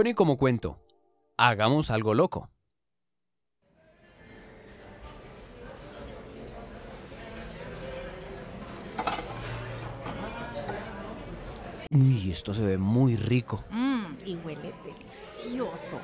Ni como cuento. Hagamos algo loco. Uy, esto se ve muy rico. Mmm, y huele delicioso.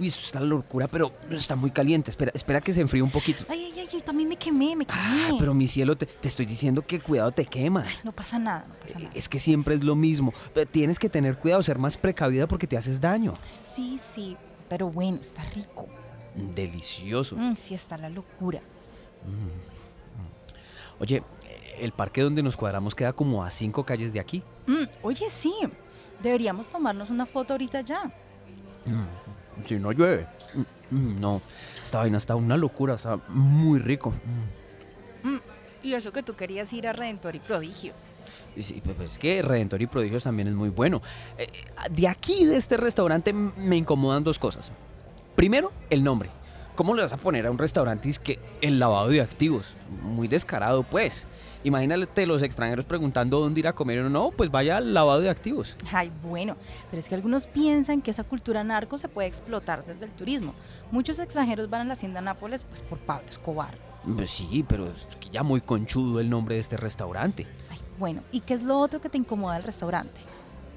Uy, esto está la locura, pero está muy caliente. Espera, espera que se enfríe un poquito. Ay, ay, ay, yo también me quemé, me quemé. Ah, pero mi cielo, te, te estoy diciendo que cuidado te quemas. No pasa nada, no pasa nada. Es que siempre es lo mismo. Eh, Tienes que tener cuidado, ser más precavida porque te haces daño. Sí, sí, pero bueno, está rico. Delicioso. Mm, sí, está la locura. Oye, el parque donde nos cuadramos queda como a cinco calles de aquí. Mm, oye, sí, deberíamos tomarnos una foto ahorita ya. Mm, Si no llueve. Mm, mm, No, esta vaina está una locura, está muy rico. Mm. Y eso que tú querías ir a Redentor y Prodigios. Sí, pero es que Redentor y Prodigios también es muy bueno. Eh, De aquí, de este restaurante, me incomodan dos cosas. Primero, el nombre. ¿Cómo le vas a poner a un restaurante es que el lavado de activos? Muy descarado, pues. Imagínate los extranjeros preguntando dónde ir a comer o no, pues vaya al lavado de activos. Ay, bueno, pero es que algunos piensan que esa cultura narco se puede explotar desde el turismo. Muchos extranjeros van a la hacienda Nápoles pues por Pablo Escobar. Pues sí, pero es que ya muy conchudo el nombre de este restaurante. Ay, bueno, ¿y qué es lo otro que te incomoda del restaurante?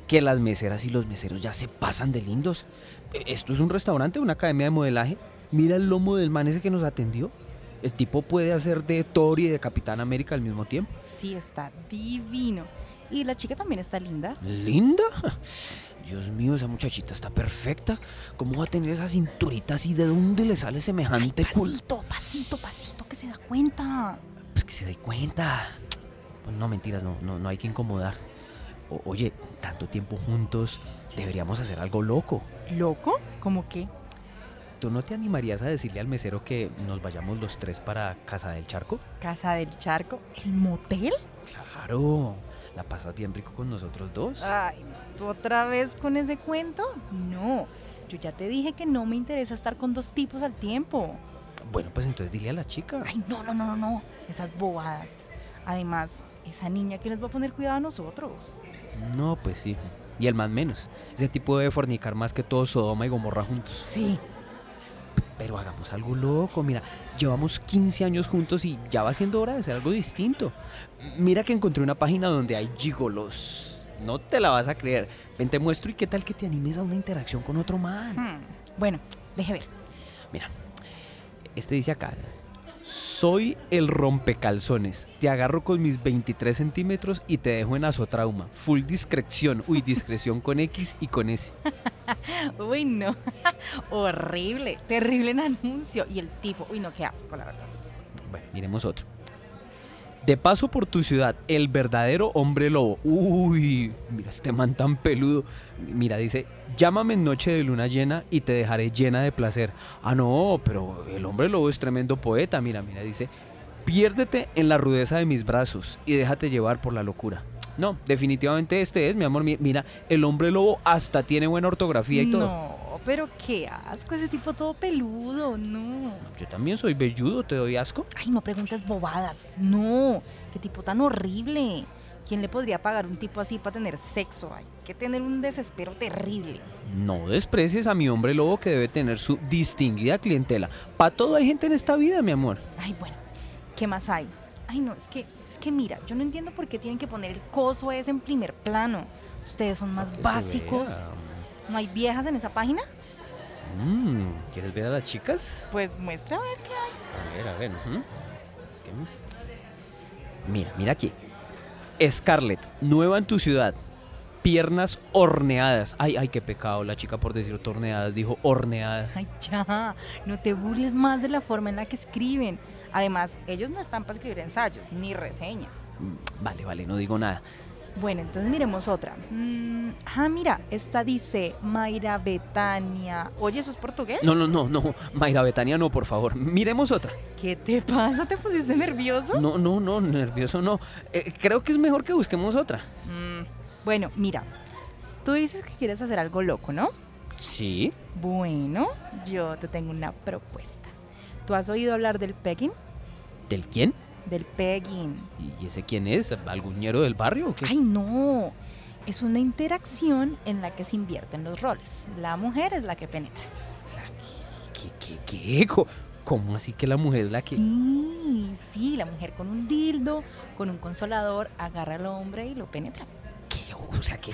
Que las meseras y los meseros ya se pasan de lindos. Eh, ¿Esto es un restaurante, una academia de modelaje? Mira el lomo del man ese que nos atendió. El tipo puede hacer de Thor y de Capitán América al mismo tiempo. Sí, está divino. Y la chica también está linda. ¿Linda? Dios mío, esa muchachita está perfecta. ¿Cómo va a tener esa cinturita así? ¿De dónde le sale semejante culo? Pasito, pasito, pasito, que se da cuenta. Pues que se dé cuenta. Pues no, mentiras, no, no, no hay que incomodar. O- oye, tanto tiempo juntos, deberíamos hacer algo loco. ¿Loco? ¿Cómo qué? ¿Tú no te animarías a decirle al mesero que nos vayamos los tres para Casa del Charco? ¿Casa del Charco? ¿El motel? Claro, la pasas bien rico con nosotros dos. Ay, ¿tú otra vez con ese cuento? No, yo ya te dije que no me interesa estar con dos tipos al tiempo. Bueno, pues entonces dile a la chica. Ay, no, no, no, no, no, esas bobadas. Además, esa niña que nos va a poner cuidado a nosotros. No, pues sí. Y el más menos. Ese tipo debe fornicar más que todo Sodoma y Gomorra juntos. Sí. Pero hagamos algo loco. Mira, llevamos 15 años juntos y ya va siendo hora de hacer algo distinto. Mira que encontré una página donde hay gigolos. No te la vas a creer. Ven, te muestro y qué tal que te animes a una interacción con otro man. Hmm, Bueno, deje ver. Mira, este dice acá. Soy el rompecalzones. Te agarro con mis 23 centímetros y te dejo en azotrauma. Full discreción. Uy, discreción con X y con S. Uy, no. Horrible, terrible en anuncio. Y el tipo, uy, no, qué asco, la verdad. Bueno, miremos otro. De paso por tu ciudad, el verdadero hombre lobo. Uy, mira este man tan peludo. Mira, dice, llámame en noche de luna llena y te dejaré llena de placer. Ah, no, pero el hombre lobo es tremendo poeta. Mira, mira, dice, piérdete en la rudeza de mis brazos y déjate llevar por la locura. No, definitivamente este es, mi amor. Mi- Mira, el hombre lobo hasta tiene buena ortografía y todo. Pero qué asco, ese tipo todo peludo, no. Yo también soy velludo, ¿te doy asco? Ay, no preguntes bobadas. No, qué tipo tan horrible. ¿Quién le podría pagar un tipo así para tener sexo? Hay que tener un desespero terrible. No desprecies a mi hombre lobo que debe tener su distinguida clientela. Para todo hay gente en esta vida, mi amor. Ay, bueno, ¿qué más hay? Ay, no, es que, es que mira, yo no entiendo por qué tienen que poner el coso ese en primer plano. Ustedes son más básicos. vea. ¿No hay viejas en esa página? Mm, ¿Quieres ver a las chicas? Pues muestra a ver qué hay. A ver, a ver. Mira, mira aquí. Scarlett, nueva en tu ciudad. Piernas horneadas. Ay, ay, qué pecado. La chica por decir torneadas dijo horneadas. Ay, ya, no te burles más de la forma en la que escriben. Además, ellos no están para escribir ensayos ni reseñas. Mm, Vale, vale, no digo nada. Bueno, entonces miremos otra. Mm, ah, mira, esta dice Mayra Betania. Oye, ¿eso es portugués? No, no, no, no. Mayra Betania, no, por favor. Miremos otra. ¿Qué te pasa? ¿Te pusiste nervioso? No, no, no, nervioso no. Eh, creo que es mejor que busquemos otra. Mm, bueno, mira, tú dices que quieres hacer algo loco, ¿no? Sí. Bueno, yo te tengo una propuesta. ¿Tú has oído hablar del pegging? ¿Del quién? Del pegging. ¿Y ese quién es? ¿Algún ñero del barrio o qué? Ay, no. Es una interacción en la que se invierten los roles. La mujer es la que penetra. ¿Qué, qué, qué? Co- ¿Cómo así que la mujer es la que...? Sí, sí, la mujer con un dildo, con un consolador, agarra al hombre y lo penetra. ¿Qué? O sea, que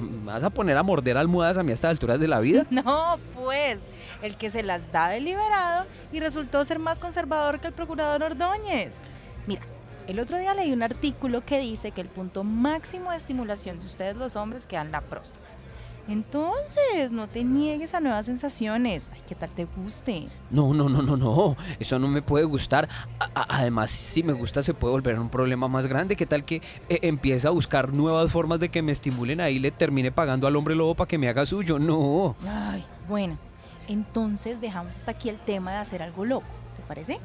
¿Me vas a poner a morder almohadas a mí a estas alturas de la vida? No, pues, el que se las da deliberado y resultó ser más conservador que el procurador Ordóñez. Mira, el otro día leí un artículo que dice que el punto máximo de estimulación de ustedes los hombres queda en la próstata. Entonces, no te niegues a nuevas sensaciones. Ay, ¿qué tal te guste? No, no, no, no, no, eso no me puede gustar. A- a- además, si me gusta se puede volver un problema más grande. ¿Qué tal que eh, empiece a buscar nuevas formas de que me estimulen ahí y le termine pagando al hombre lobo para que me haga suyo? No. Ay, bueno, entonces dejamos hasta aquí el tema de hacer algo loco, ¿te parece?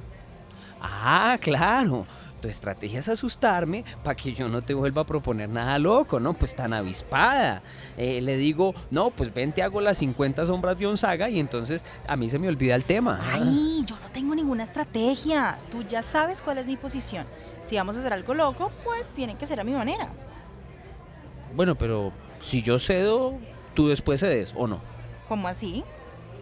Ah, claro. Tu estrategia es asustarme para que yo no te vuelva a proponer nada loco, ¿no? Pues tan avispada. Eh, le digo, no, pues ven, te hago las 50 sombras de Onzaga y entonces a mí se me olvida el tema. Ay, yo no tengo ninguna estrategia. Tú ya sabes cuál es mi posición. Si vamos a hacer algo loco, pues tiene que ser a mi manera. Bueno, pero si yo cedo, tú después cedes, ¿o no? ¿Cómo así?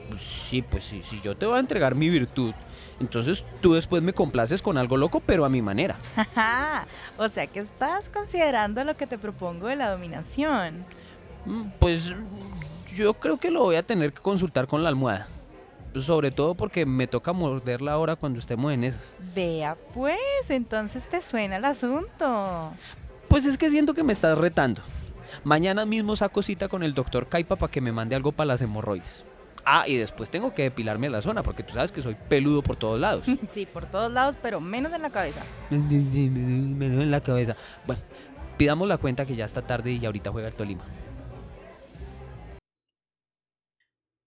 Pues Sí, pues sí, si yo te voy a entregar mi virtud, entonces tú después me complaces con algo loco, pero a mi manera. O sea que estás considerando lo que te propongo de la dominación. Mm, Pues yo creo que lo voy a tener que consultar con la almohada. Sobre todo porque me toca morderla ahora cuando estemos en esas. Vea, pues, entonces te suena el asunto. Pues es que siento que me estás retando. Mañana mismo saco cita con el doctor Caipa para que me mande algo para las hemorroides. Ah, y después tengo que depilarme la zona porque tú sabes que soy peludo por todos lados. Sí, por todos lados, pero menos en la cabeza. me duele en la cabeza. Bueno, pidamos la cuenta que ya está tarde y ahorita juega el Tolima.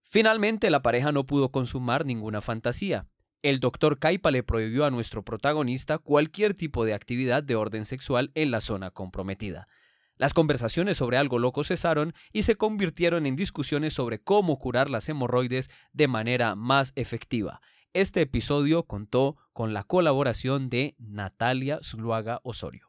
Finalmente, la pareja no pudo consumar ninguna fantasía. El doctor Caipa le prohibió a nuestro protagonista cualquier tipo de actividad de orden sexual en la zona comprometida. Las conversaciones sobre algo loco cesaron y se convirtieron en discusiones sobre cómo curar las hemorroides de manera más efectiva. Este episodio contó con la colaboración de Natalia Zuluaga Osorio.